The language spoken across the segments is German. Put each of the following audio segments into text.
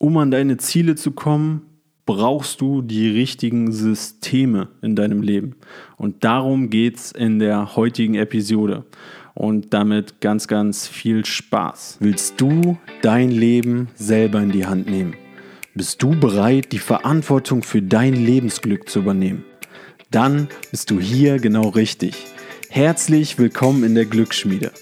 um an deine Ziele zu kommen, brauchst du die richtigen Systeme in deinem Leben. Und darum geht es in der heutigen Episode. Und damit ganz, ganz viel Spaß. Willst du dein Leben selber in die Hand nehmen? Bist du bereit, die Verantwortung für dein Lebensglück zu übernehmen? Dann bist du hier genau richtig. Herzlich willkommen in der Glücksschmiede.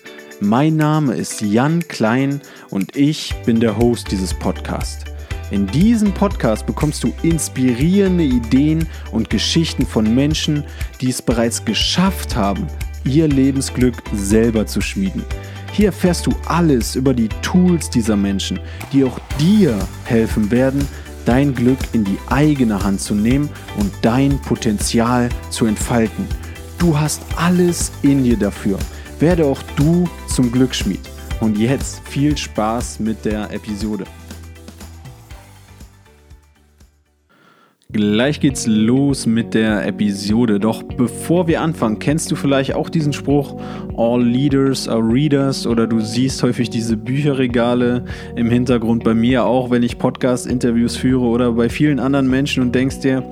Mein Name ist Jan Klein und ich bin der Host dieses Podcasts. In diesem Podcast bekommst du inspirierende Ideen und Geschichten von Menschen, die es bereits geschafft haben, ihr Lebensglück selber zu schmieden. Hier erfährst du alles über die Tools dieser Menschen, die auch dir helfen werden, dein Glück in die eigene Hand zu nehmen und dein Potenzial zu entfalten. Du hast alles in dir dafür. Werde auch du zum Glücksschmied. Und jetzt viel Spaß mit der Episode. Gleich geht's los mit der Episode. Doch bevor wir anfangen, kennst du vielleicht auch diesen Spruch, All Leaders are Readers oder du siehst häufig diese Bücherregale im Hintergrund bei mir auch, wenn ich Podcast-Interviews führe oder bei vielen anderen Menschen und denkst dir,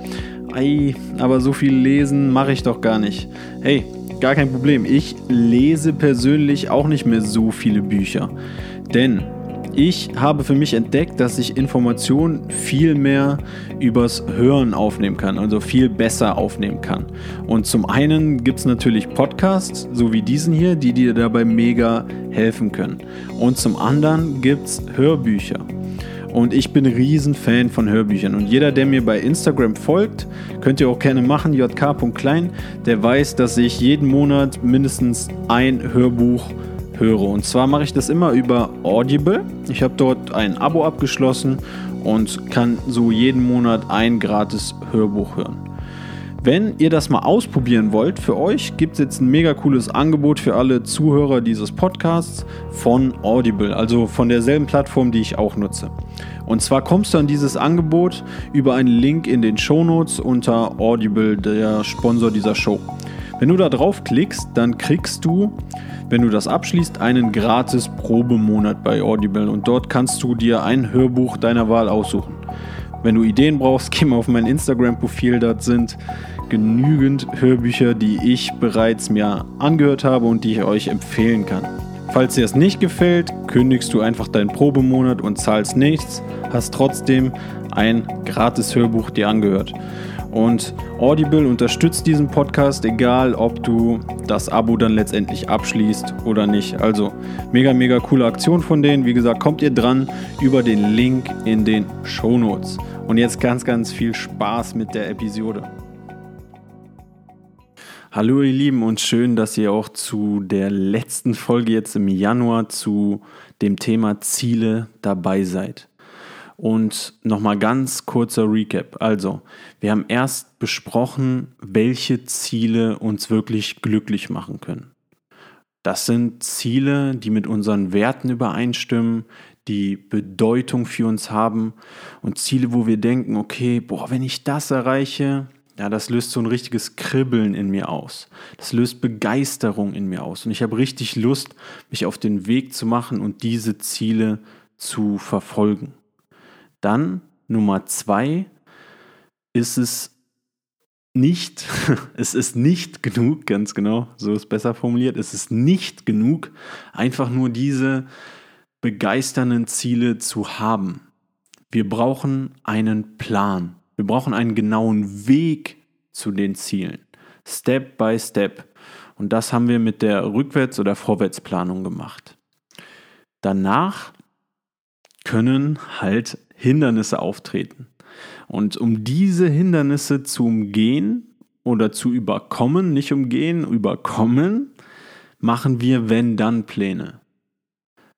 ei, aber so viel lesen mache ich doch gar nicht. Hey, gar kein Problem. Ich lese persönlich auch nicht mehr so viele Bücher. Denn ich habe für mich entdeckt, dass ich Informationen viel mehr übers Hören aufnehmen kann, also viel besser aufnehmen kann. Und zum einen gibt es natürlich Podcasts, so wie diesen hier, die dir dabei mega helfen können. Und zum anderen gibt es Hörbücher. Und ich bin ein Riesenfan von Hörbüchern. Und jeder, der mir bei Instagram folgt, könnt ihr auch gerne machen, jk.klein, der weiß, dass ich jeden Monat mindestens ein Hörbuch höre. Und zwar mache ich das immer über Audible. Ich habe dort ein Abo abgeschlossen und kann so jeden Monat ein gratis Hörbuch hören. Wenn ihr das mal ausprobieren wollt, für euch gibt es jetzt ein mega cooles Angebot für alle Zuhörer dieses Podcasts von Audible, also von derselben Plattform, die ich auch nutze. Und zwar kommst du an dieses Angebot über einen Link in den Shownotes unter Audible, der Sponsor dieser Show. Wenn du da draufklickst, dann kriegst du wenn du das abschließt, einen gratis Probemonat bei Audible und dort kannst du dir ein Hörbuch deiner Wahl aussuchen. Wenn du Ideen brauchst, geh mal auf mein Instagram-Profil, dort sind genügend Hörbücher, die ich bereits mir angehört habe und die ich euch empfehlen kann. Falls dir es nicht gefällt, kündigst du einfach deinen Probemonat und zahlst nichts, hast trotzdem ein gratis Hörbuch dir angehört. Und Audible unterstützt diesen Podcast, egal ob du das Abo dann letztendlich abschließt oder nicht. Also mega, mega coole Aktion von denen. Wie gesagt, kommt ihr dran über den Link in den Show Notes. Und jetzt ganz, ganz viel Spaß mit der Episode. Hallo ihr Lieben und schön, dass ihr auch zu der letzten Folge jetzt im Januar zu dem Thema Ziele dabei seid. Und nochmal ganz kurzer Recap. Also, wir haben erst besprochen, welche Ziele uns wirklich glücklich machen können. Das sind Ziele, die mit unseren Werten übereinstimmen, die Bedeutung für uns haben und Ziele, wo wir denken, okay, boah, wenn ich das erreiche, ja, das löst so ein richtiges Kribbeln in mir aus. Das löst Begeisterung in mir aus. Und ich habe richtig Lust, mich auf den Weg zu machen und diese Ziele zu verfolgen. Dann Nummer zwei ist es nicht, es ist nicht genug, ganz genau, so ist besser formuliert, es ist nicht genug, einfach nur diese begeisternden Ziele zu haben. Wir brauchen einen Plan. Wir brauchen einen genauen Weg zu den Zielen. Step by Step. Und das haben wir mit der Rückwärts- oder Vorwärtsplanung gemacht. Danach können halt Hindernisse auftreten. Und um diese Hindernisse zu umgehen oder zu überkommen, nicht umgehen, überkommen, machen wir Wenn-Dann-Pläne.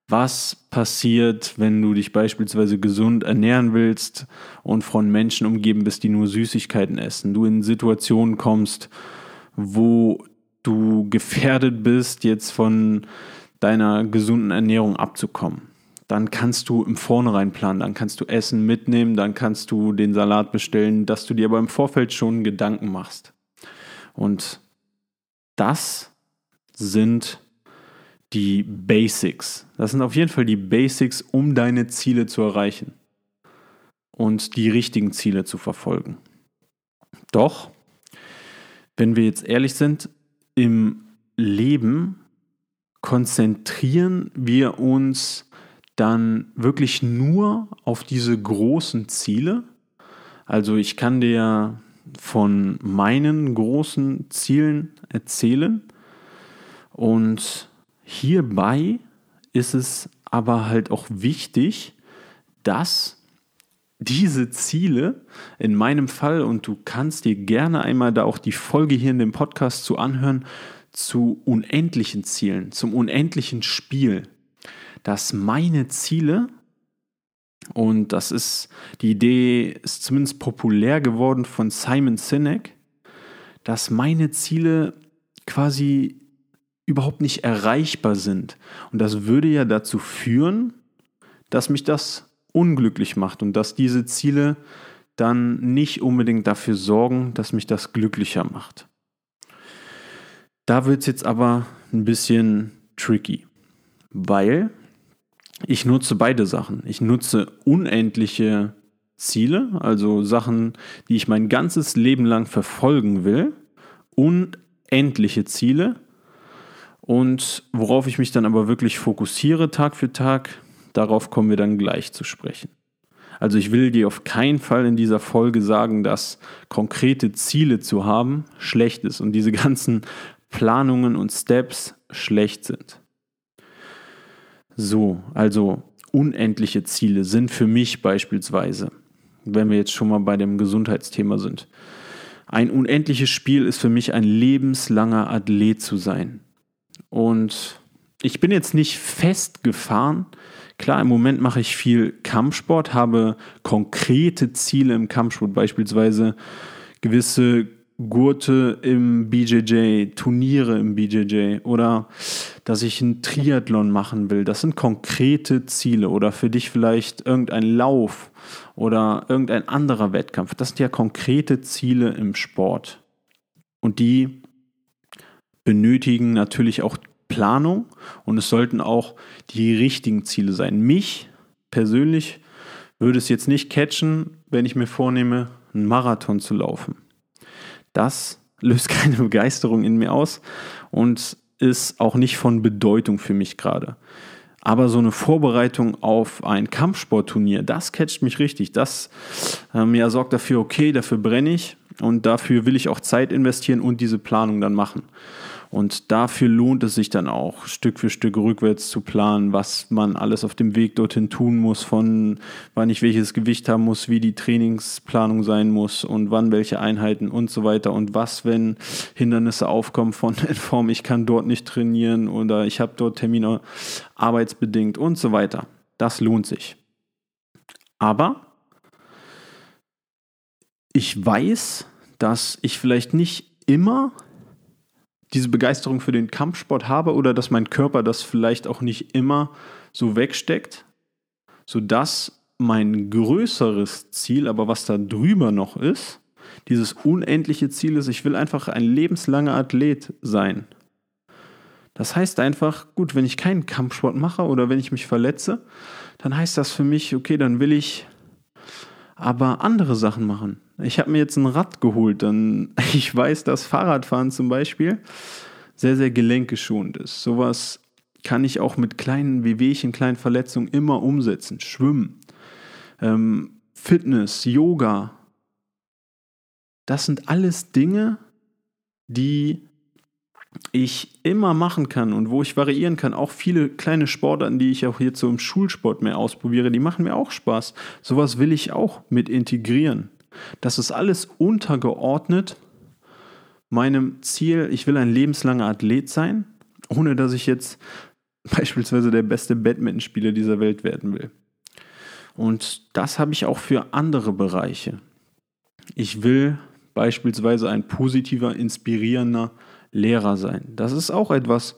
Was passiert, wenn du dich beispielsweise gesund ernähren willst und von Menschen umgeben bist, die nur Süßigkeiten essen? Du in Situationen kommst, wo du gefährdet bist, jetzt von deiner gesunden Ernährung abzukommen dann kannst du im Vornherein planen, dann kannst du Essen mitnehmen, dann kannst du den Salat bestellen, dass du dir aber im Vorfeld schon Gedanken machst. Und das sind die Basics. Das sind auf jeden Fall die Basics, um deine Ziele zu erreichen. und die richtigen Ziele zu verfolgen. Doch, wenn wir jetzt ehrlich sind, im Leben konzentrieren wir uns dann wirklich nur auf diese großen Ziele. Also ich kann dir von meinen großen Zielen erzählen und hierbei ist es aber halt auch wichtig, dass diese Ziele in meinem Fall, und du kannst dir gerne einmal da auch die Folge hier in dem Podcast zu anhören, zu unendlichen Zielen, zum unendlichen Spiel, dass meine Ziele, und das ist, die Idee ist zumindest populär geworden von Simon Sinek, dass meine Ziele quasi überhaupt nicht erreichbar sind. Und das würde ja dazu führen, dass mich das unglücklich macht und dass diese Ziele dann nicht unbedingt dafür sorgen, dass mich das glücklicher macht. Da wird es jetzt aber ein bisschen tricky, weil ich nutze beide Sachen. Ich nutze unendliche Ziele, also Sachen, die ich mein ganzes Leben lang verfolgen will, unendliche Ziele. Und worauf ich mich dann aber wirklich fokussiere Tag für Tag, Darauf kommen wir dann gleich zu sprechen. Also ich will dir auf keinen Fall in dieser Folge sagen, dass konkrete Ziele zu haben schlecht ist und diese ganzen Planungen und Steps schlecht sind. So, also unendliche Ziele sind für mich beispielsweise, wenn wir jetzt schon mal bei dem Gesundheitsthema sind. Ein unendliches Spiel ist für mich ein lebenslanger Athlet zu sein. Und ich bin jetzt nicht festgefahren, Klar, im Moment mache ich viel Kampfsport, habe konkrete Ziele im Kampfsport, beispielsweise gewisse Gurte im BJJ, Turniere im BJJ oder dass ich einen Triathlon machen will. Das sind konkrete Ziele oder für dich vielleicht irgendein Lauf oder irgendein anderer Wettkampf. Das sind ja konkrete Ziele im Sport. Und die benötigen natürlich auch Planung und es sollten auch die richtigen Ziele sein. Mich persönlich würde es jetzt nicht catchen, wenn ich mir vornehme, einen Marathon zu laufen. Das löst keine Begeisterung in mir aus und ist auch nicht von Bedeutung für mich gerade. Aber so eine Vorbereitung auf ein Kampfsportturnier, das catcht mich richtig. Das ähm, ja, sorgt dafür, okay, dafür brenne ich und dafür will ich auch Zeit investieren und diese Planung dann machen. Und dafür lohnt es sich dann auch, Stück für Stück rückwärts zu planen, was man alles auf dem Weg dorthin tun muss, von wann ich welches Gewicht haben muss, wie die Trainingsplanung sein muss und wann welche Einheiten und so weiter und was, wenn Hindernisse aufkommen von in Form, ich kann dort nicht trainieren oder ich habe dort Termine arbeitsbedingt und so weiter. Das lohnt sich. Aber ich weiß, dass ich vielleicht nicht immer diese Begeisterung für den Kampfsport habe oder dass mein Körper das vielleicht auch nicht immer so wegsteckt, sodass mein größeres Ziel, aber was da drüber noch ist, dieses unendliche Ziel ist, ich will einfach ein lebenslanger Athlet sein. Das heißt einfach, gut, wenn ich keinen Kampfsport mache oder wenn ich mich verletze, dann heißt das für mich, okay, dann will ich aber andere Sachen machen. Ich habe mir jetzt ein Rad geholt, denn ich weiß, dass Fahrradfahren zum Beispiel sehr, sehr gelenkgeschonend ist. Sowas kann ich auch mit kleinen Wehwehchen, kleinen Verletzungen immer umsetzen. Schwimmen, ähm, Fitness, Yoga. Das sind alles Dinge, die ich immer machen kann und wo ich variieren kann. Auch viele kleine Sportarten, die ich auch so im Schulsport mehr ausprobiere, die machen mir auch Spaß. Sowas will ich auch mit integrieren. Das ist alles untergeordnet meinem Ziel, ich will ein lebenslanger Athlet sein, ohne dass ich jetzt beispielsweise der beste Badmintonspieler dieser Welt werden will. Und das habe ich auch für andere Bereiche. Ich will beispielsweise ein positiver, inspirierender Lehrer sein. Das ist auch etwas,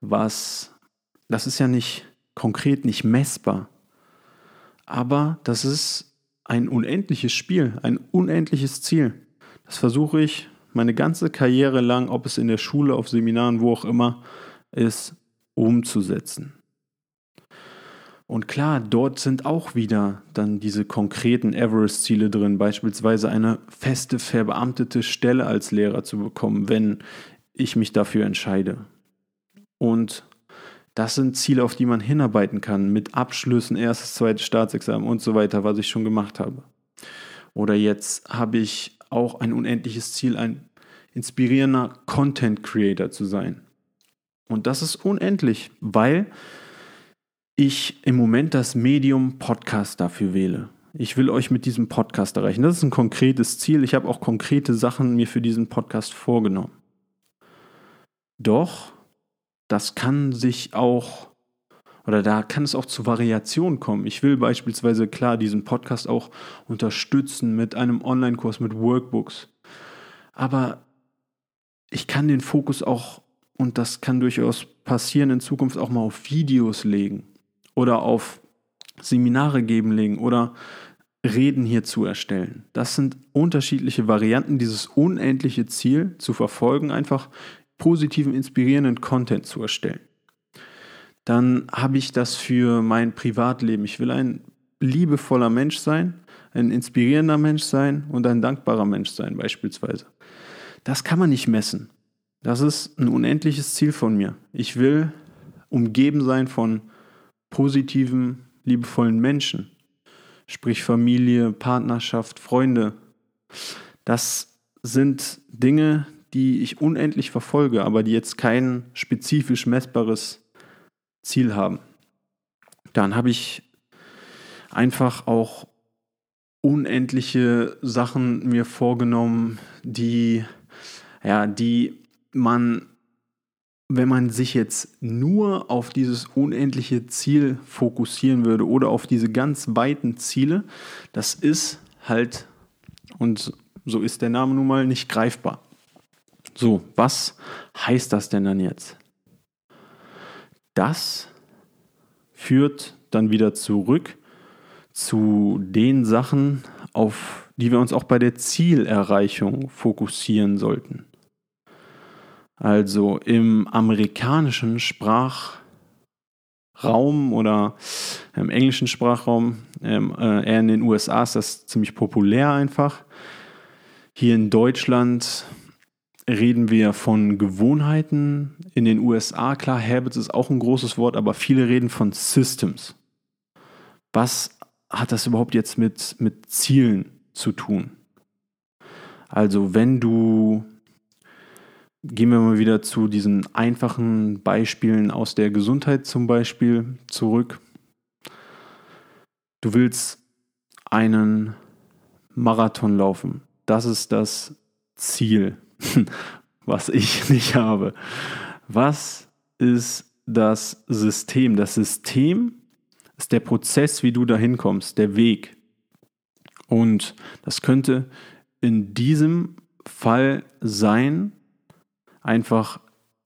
was, das ist ja nicht konkret, nicht messbar. Aber das ist ein unendliches Spiel, ein unendliches Ziel. Das versuche ich meine ganze Karriere lang, ob es in der Schule, auf Seminaren, wo auch immer ist, umzusetzen. Und klar, dort sind auch wieder dann diese konkreten Everest-Ziele drin, beispielsweise eine feste verbeamtete Stelle als Lehrer zu bekommen, wenn ich mich dafür entscheide. Und das sind Ziele, auf die man hinarbeiten kann, mit Abschlüssen, erstes, zweites Staatsexamen und so weiter, was ich schon gemacht habe. Oder jetzt habe ich auch ein unendliches Ziel, ein inspirierender Content Creator zu sein. Und das ist unendlich, weil ich im Moment das Medium Podcast dafür wähle. Ich will euch mit diesem Podcast erreichen. Das ist ein konkretes Ziel. Ich habe auch konkrete Sachen mir für diesen Podcast vorgenommen. Doch, das kann sich auch, oder da kann es auch zu Variationen kommen. Ich will beispielsweise klar diesen Podcast auch unterstützen mit einem Online-Kurs, mit Workbooks. Aber ich kann den Fokus auch, und das kann durchaus passieren, in Zukunft auch mal auf Videos legen oder auf Seminare geben legen oder Reden hierzu erstellen. Das sind unterschiedliche Varianten, dieses unendliche Ziel zu verfolgen, einfach positiven, inspirierenden Content zu erstellen. Dann habe ich das für mein Privatleben. Ich will ein liebevoller Mensch sein, ein inspirierender Mensch sein und ein dankbarer Mensch sein beispielsweise. Das kann man nicht messen. Das ist ein unendliches Ziel von mir. Ich will umgeben sein von positiven, liebevollen Menschen, sprich Familie, Partnerschaft, Freunde. Das sind Dinge, die ich unendlich verfolge, aber die jetzt kein spezifisch messbares Ziel haben. Dann habe ich einfach auch unendliche Sachen mir vorgenommen, die ja, die man wenn man sich jetzt nur auf dieses unendliche Ziel fokussieren würde oder auf diese ganz weiten Ziele, das ist halt, und so ist der Name nun mal, nicht greifbar. So, was heißt das denn dann jetzt? Das führt dann wieder zurück zu den Sachen, auf die wir uns auch bei der Zielerreichung fokussieren sollten. Also im amerikanischen Sprachraum oder im englischen Sprachraum, ähm, äh, eher in den USA ist das ziemlich populär einfach. Hier in Deutschland reden wir von Gewohnheiten. In den USA, klar, Habits ist auch ein großes Wort, aber viele reden von Systems. Was hat das überhaupt jetzt mit, mit Zielen zu tun? Also wenn du Gehen wir mal wieder zu diesen einfachen Beispielen aus der Gesundheit zum Beispiel zurück. Du willst einen Marathon laufen. Das ist das Ziel, was ich nicht habe. Was ist das System? Das System ist der Prozess, wie du dahin kommst, der Weg. Und das könnte in diesem Fall sein, einfach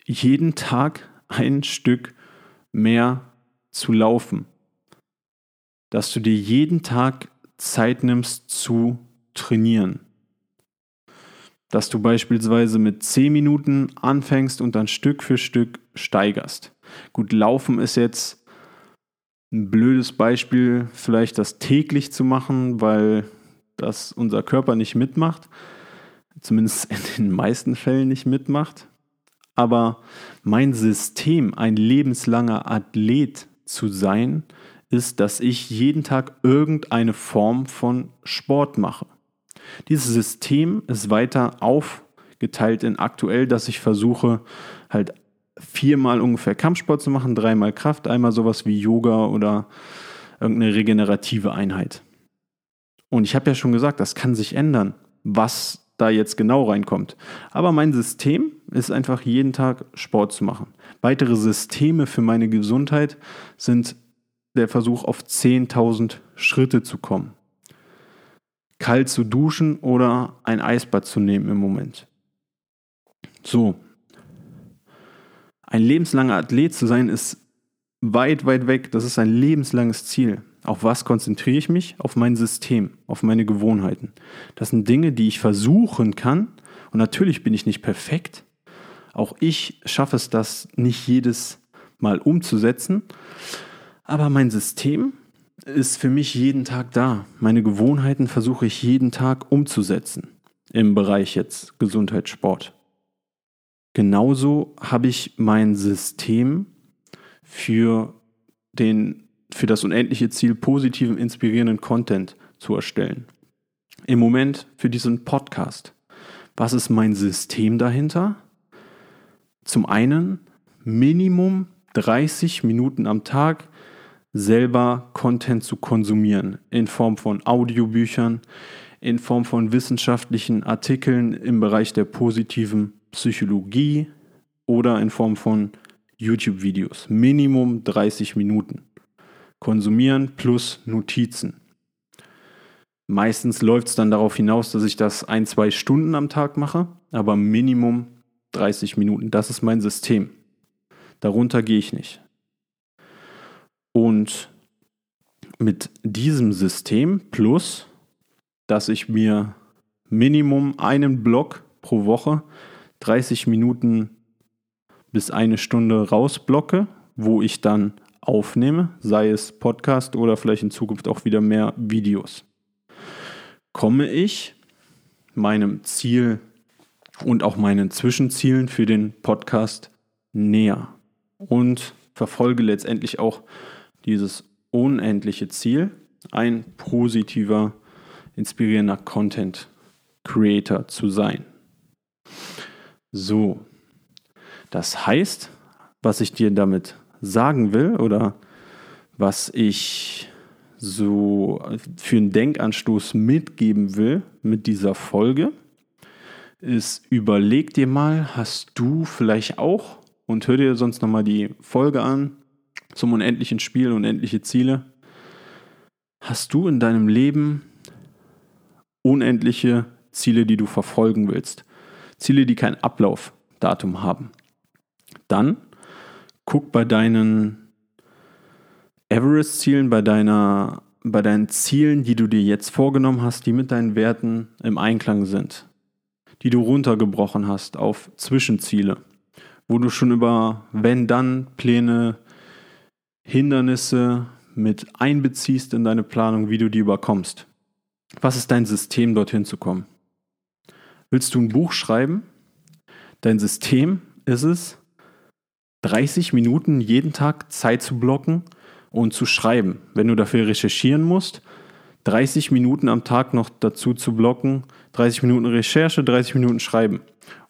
jeden Tag ein Stück mehr zu laufen. Dass du dir jeden Tag Zeit nimmst zu trainieren. Dass du beispielsweise mit 10 Minuten anfängst und dann Stück für Stück steigerst. Gut, Laufen ist jetzt ein blödes Beispiel, vielleicht das täglich zu machen, weil das unser Körper nicht mitmacht zumindest in den meisten Fällen nicht mitmacht. Aber mein System, ein lebenslanger Athlet zu sein, ist, dass ich jeden Tag irgendeine Form von Sport mache. Dieses System ist weiter aufgeteilt in aktuell, dass ich versuche, halt viermal ungefähr Kampfsport zu machen, dreimal Kraft, einmal sowas wie Yoga oder irgendeine regenerative Einheit. Und ich habe ja schon gesagt, das kann sich ändern. Was da jetzt genau reinkommt. Aber mein System ist einfach jeden Tag Sport zu machen. Weitere Systeme für meine Gesundheit sind der Versuch auf 10.000 Schritte zu kommen. Kalt zu duschen oder ein Eisbad zu nehmen im Moment. So. Ein lebenslanger Athlet zu sein ist weit, weit weg. Das ist ein lebenslanges Ziel. Auf was konzentriere ich mich? Auf mein System, auf meine Gewohnheiten. Das sind Dinge, die ich versuchen kann. Und natürlich bin ich nicht perfekt. Auch ich schaffe es, das nicht jedes Mal umzusetzen. Aber mein System ist für mich jeden Tag da. Meine Gewohnheiten versuche ich jeden Tag umzusetzen im Bereich jetzt Gesundheit, Sport. Genauso habe ich mein System für, den, für das unendliche Ziel, positiven, inspirierenden Content zu erstellen. Im Moment für diesen Podcast. Was ist mein System dahinter? Zum einen Minimum 30 Minuten am Tag selber Content zu konsumieren in Form von Audiobüchern, in Form von wissenschaftlichen Artikeln im Bereich der positiven Psychologie oder in Form von YouTube-Videos. Minimum 30 Minuten. Konsumieren plus Notizen. Meistens läuft es dann darauf hinaus, dass ich das ein, zwei Stunden am Tag mache, aber Minimum 30 Minuten. Das ist mein System. Darunter gehe ich nicht. Und mit diesem System plus, dass ich mir Minimum einen Block pro Woche 30 Minuten bis eine Stunde rausblocke, wo ich dann aufnehme, sei es Podcast oder vielleicht in Zukunft auch wieder mehr Videos. Komme ich meinem Ziel und auch meinen Zwischenzielen für den Podcast näher und verfolge letztendlich auch dieses unendliche Ziel, ein positiver, inspirierender Content Creator zu sein. So, das heißt, was ich dir damit sagen will oder was ich so für einen Denkanstoß mitgeben will mit dieser Folge, ist, überleg dir mal, hast du vielleicht auch, und hör dir sonst nochmal die Folge an zum unendlichen Spiel, unendliche Ziele, hast du in deinem Leben unendliche Ziele, die du verfolgen willst? Ziele, die kein Ablaufdatum haben. Dann guck bei deinen Everest-Zielen, bei, bei deinen Zielen, die du dir jetzt vorgenommen hast, die mit deinen Werten im Einklang sind, die du runtergebrochen hast auf Zwischenziele, wo du schon über Wenn-Dann-Pläne, Hindernisse mit einbeziehst in deine Planung, wie du die überkommst. Was ist dein System, dorthin zu kommen? Willst du ein Buch schreiben? Dein System ist es, 30 Minuten jeden Tag Zeit zu blocken und zu schreiben. Wenn du dafür recherchieren musst, 30 Minuten am Tag noch dazu zu blocken, 30 Minuten Recherche, 30 Minuten Schreiben.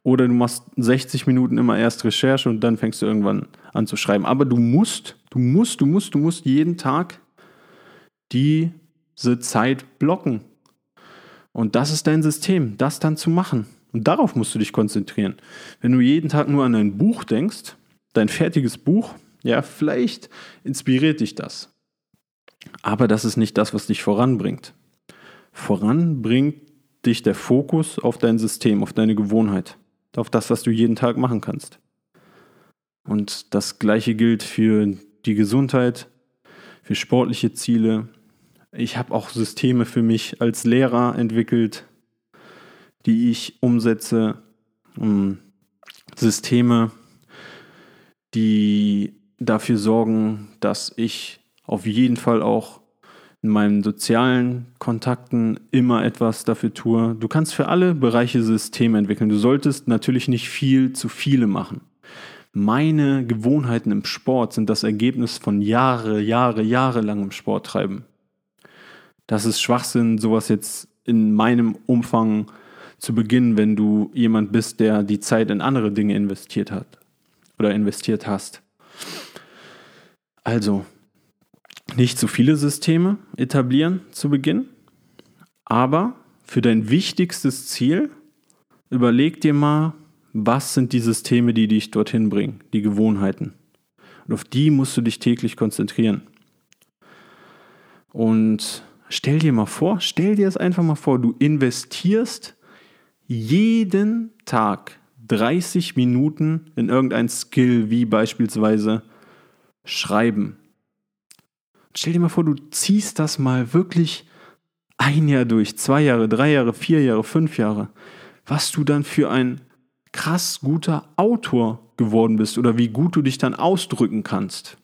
Oder du machst 60 Minuten immer erst Recherche und dann fängst du irgendwann an zu schreiben. Aber du musst, du musst, du musst, du musst jeden Tag diese Zeit blocken. Und das ist dein System, das dann zu machen. Und darauf musst du dich konzentrieren. Wenn du jeden Tag nur an ein Buch denkst, dein fertiges Buch, ja, vielleicht inspiriert dich das. Aber das ist nicht das, was dich voranbringt. Voranbringt dich der Fokus auf dein System, auf deine Gewohnheit, auf das, was du jeden Tag machen kannst. Und das gleiche gilt für die Gesundheit, für sportliche Ziele, ich habe auch Systeme für mich als Lehrer entwickelt, die ich umsetze. Systeme, die dafür sorgen, dass ich auf jeden Fall auch in meinen sozialen Kontakten immer etwas dafür tue. Du kannst für alle Bereiche Systeme entwickeln. Du solltest natürlich nicht viel zu viele machen. Meine Gewohnheiten im Sport sind das Ergebnis von Jahre, Jahre, Jahre langem Sport treiben das ist Schwachsinn, sowas jetzt in meinem Umfang zu beginnen, wenn du jemand bist, der die Zeit in andere Dinge investiert hat oder investiert hast. Also, nicht zu viele Systeme etablieren zu Beginn, aber für dein wichtigstes Ziel überleg dir mal, was sind die Systeme, die dich dorthin bringen, die Gewohnheiten. Und auf die musst du dich täglich konzentrieren. Und Stell dir mal vor, stell dir es einfach mal vor, du investierst jeden Tag 30 Minuten in irgendein Skill, wie beispielsweise Schreiben. Stell dir mal vor, du ziehst das mal wirklich ein Jahr durch, zwei Jahre, drei Jahre, vier Jahre, fünf Jahre. Was du dann für ein krass guter Autor geworden bist oder wie gut du dich dann ausdrücken kannst.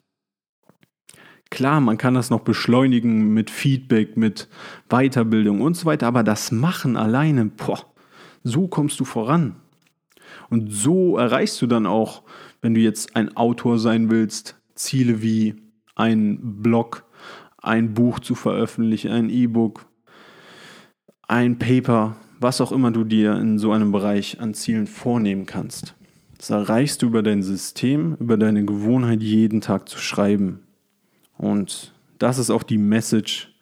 Klar, man kann das noch beschleunigen mit Feedback, mit Weiterbildung und so weiter, aber das Machen alleine, boah, so kommst du voran. Und so erreichst du dann auch, wenn du jetzt ein Autor sein willst, Ziele wie ein Blog, ein Buch zu veröffentlichen, ein E-Book, ein Paper, was auch immer du dir in so einem Bereich an Zielen vornehmen kannst. Das erreichst du über dein System, über deine Gewohnheit, jeden Tag zu schreiben. Und das ist auch die Message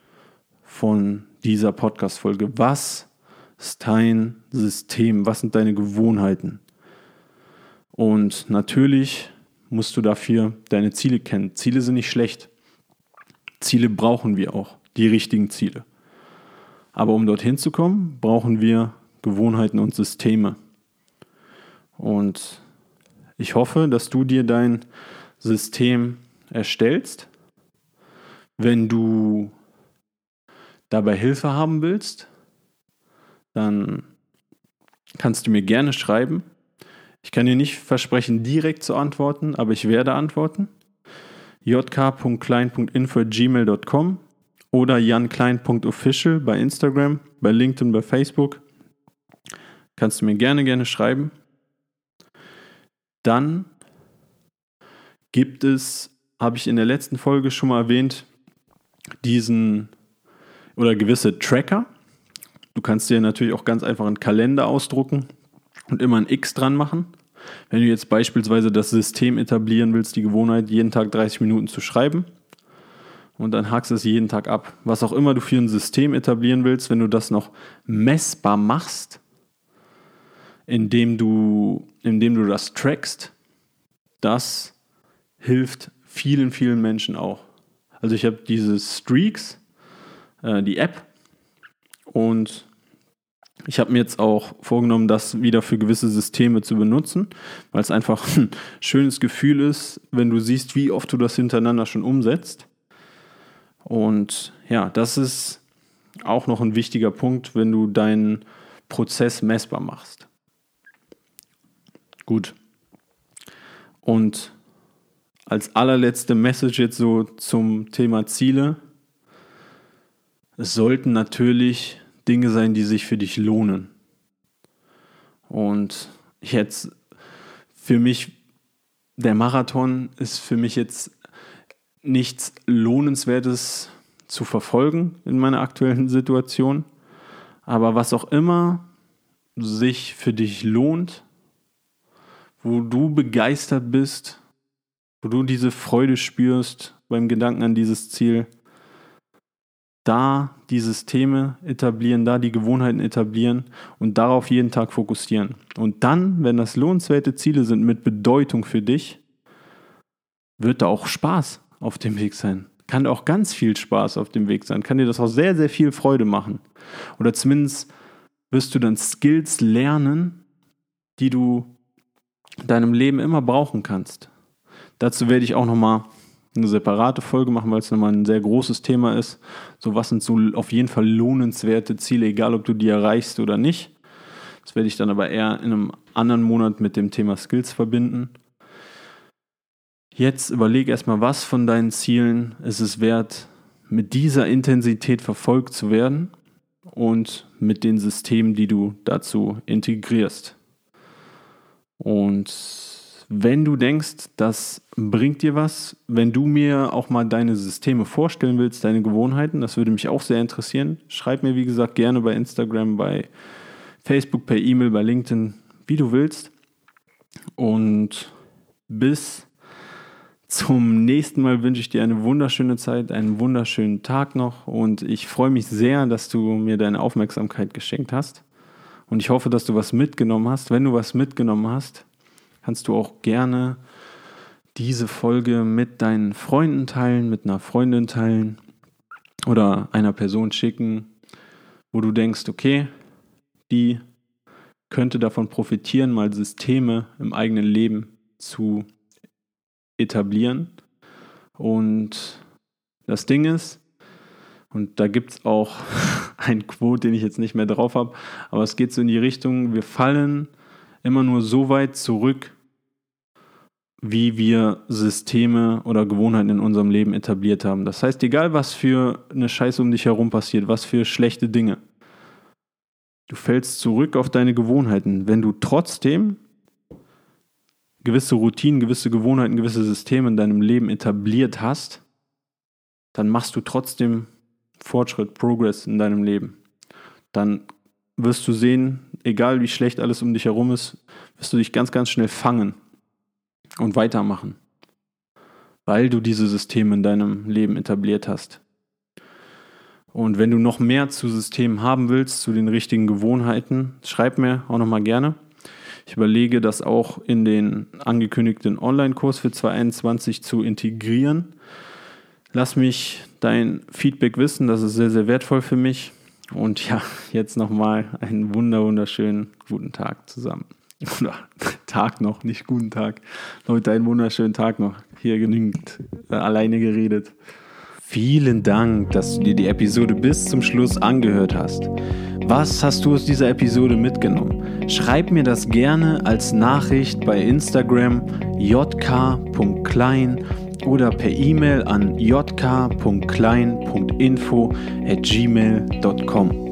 von dieser Podcast-Folge. Was ist dein System? Was sind deine Gewohnheiten? Und natürlich musst du dafür deine Ziele kennen. Ziele sind nicht schlecht. Ziele brauchen wir auch, die richtigen Ziele. Aber um dorthin zu kommen, brauchen wir Gewohnheiten und Systeme. Und ich hoffe, dass du dir dein System erstellst. Wenn du dabei Hilfe haben willst, dann kannst du mir gerne schreiben. Ich kann dir nicht versprechen, direkt zu antworten, aber ich werde antworten. jk.klein.info.gmail.com oder janklein.official bei Instagram, bei LinkedIn, bei Facebook. Kannst du mir gerne, gerne schreiben. Dann gibt es, habe ich in der letzten Folge schon mal erwähnt, diesen oder gewisse Tracker. Du kannst dir natürlich auch ganz einfach einen Kalender ausdrucken und immer ein X dran machen. Wenn du jetzt beispielsweise das System etablieren willst, die Gewohnheit, jeden Tag 30 Minuten zu schreiben und dann hakst du es jeden Tag ab. Was auch immer du für ein System etablieren willst, wenn du das noch messbar machst, indem du, indem du das trackst, das hilft vielen, vielen Menschen auch. Also ich habe diese Streaks, äh, die App und ich habe mir jetzt auch vorgenommen, das wieder für gewisse Systeme zu benutzen, weil es einfach ein schönes Gefühl ist, wenn du siehst, wie oft du das hintereinander schon umsetzt. Und ja, das ist auch noch ein wichtiger Punkt, wenn du deinen Prozess messbar machst. Gut. Und als allerletzte Message jetzt so zum Thema Ziele. Es sollten natürlich Dinge sein, die sich für dich lohnen. Und jetzt für mich, der Marathon ist für mich jetzt nichts Lohnenswertes zu verfolgen in meiner aktuellen Situation. Aber was auch immer sich für dich lohnt, wo du begeistert bist, wo du diese Freude spürst beim Gedanken an dieses Ziel, da die Systeme etablieren, da die Gewohnheiten etablieren und darauf jeden Tag fokussieren. Und dann, wenn das lohnenswerte Ziele sind mit Bedeutung für dich, wird da auch Spaß auf dem Weg sein. Kann auch ganz viel Spaß auf dem Weg sein. Kann dir das auch sehr, sehr viel Freude machen. Oder zumindest wirst du dann Skills lernen, die du in deinem Leben immer brauchen kannst. Dazu werde ich auch nochmal eine separate Folge machen, weil es nochmal ein sehr großes Thema ist. So, was sind so auf jeden Fall lohnenswerte Ziele, egal ob du die erreichst oder nicht. Das werde ich dann aber eher in einem anderen Monat mit dem Thema Skills verbinden. Jetzt überleg erstmal, was von deinen Zielen ist es wert, mit dieser Intensität verfolgt zu werden und mit den Systemen, die du dazu integrierst. Und wenn du denkst, das bringt dir was, wenn du mir auch mal deine Systeme vorstellen willst, deine Gewohnheiten, das würde mich auch sehr interessieren. Schreib mir, wie gesagt, gerne bei Instagram, bei Facebook, per E-Mail, bei LinkedIn, wie du willst. Und bis zum nächsten Mal wünsche ich dir eine wunderschöne Zeit, einen wunderschönen Tag noch und ich freue mich sehr, dass du mir deine Aufmerksamkeit geschenkt hast. Und ich hoffe, dass du was mitgenommen hast. Wenn du was mitgenommen hast, kannst du auch gerne diese Folge mit deinen Freunden teilen, mit einer Freundin teilen oder einer Person schicken, wo du denkst, okay, die könnte davon profitieren, mal Systeme im eigenen Leben zu etablieren. Und das Ding ist, und da gibt es auch ein Quote, den ich jetzt nicht mehr drauf habe, aber es geht so in die Richtung, wir fallen immer nur so weit zurück, wie wir Systeme oder Gewohnheiten in unserem Leben etabliert haben. Das heißt, egal was für eine Scheiße um dich herum passiert, was für schlechte Dinge, du fällst zurück auf deine Gewohnheiten. Wenn du trotzdem gewisse Routinen, gewisse Gewohnheiten, gewisse Systeme in deinem Leben etabliert hast, dann machst du trotzdem Fortschritt, Progress in deinem Leben. Dann wirst du sehen, egal wie schlecht alles um dich herum ist, wirst du dich ganz, ganz schnell fangen und weitermachen, weil du diese Systeme in deinem Leben etabliert hast. Und wenn du noch mehr zu Systemen haben willst, zu den richtigen Gewohnheiten, schreib mir auch nochmal gerne. Ich überlege, das auch in den angekündigten Online-Kurs für 2021 zu integrieren. Lass mich dein Feedback wissen, das ist sehr, sehr wertvoll für mich. Und ja, jetzt nochmal einen wunderschönen guten Tag zusammen. Oder Tag noch, nicht guten Tag. Leute, einen wunderschönen Tag noch. Hier genügend äh, alleine geredet. Vielen Dank, dass du dir die Episode bis zum Schluss angehört hast. Was hast du aus dieser Episode mitgenommen? Schreib mir das gerne als Nachricht bei Instagram jk.klein oder per E-Mail an jk.klein.info at gmail.com.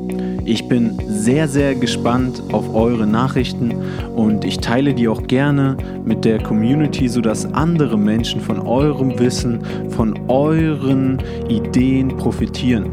Ich bin sehr, sehr gespannt auf eure Nachrichten und ich teile die auch gerne mit der Community, sodass andere Menschen von eurem Wissen, von euren Ideen profitieren.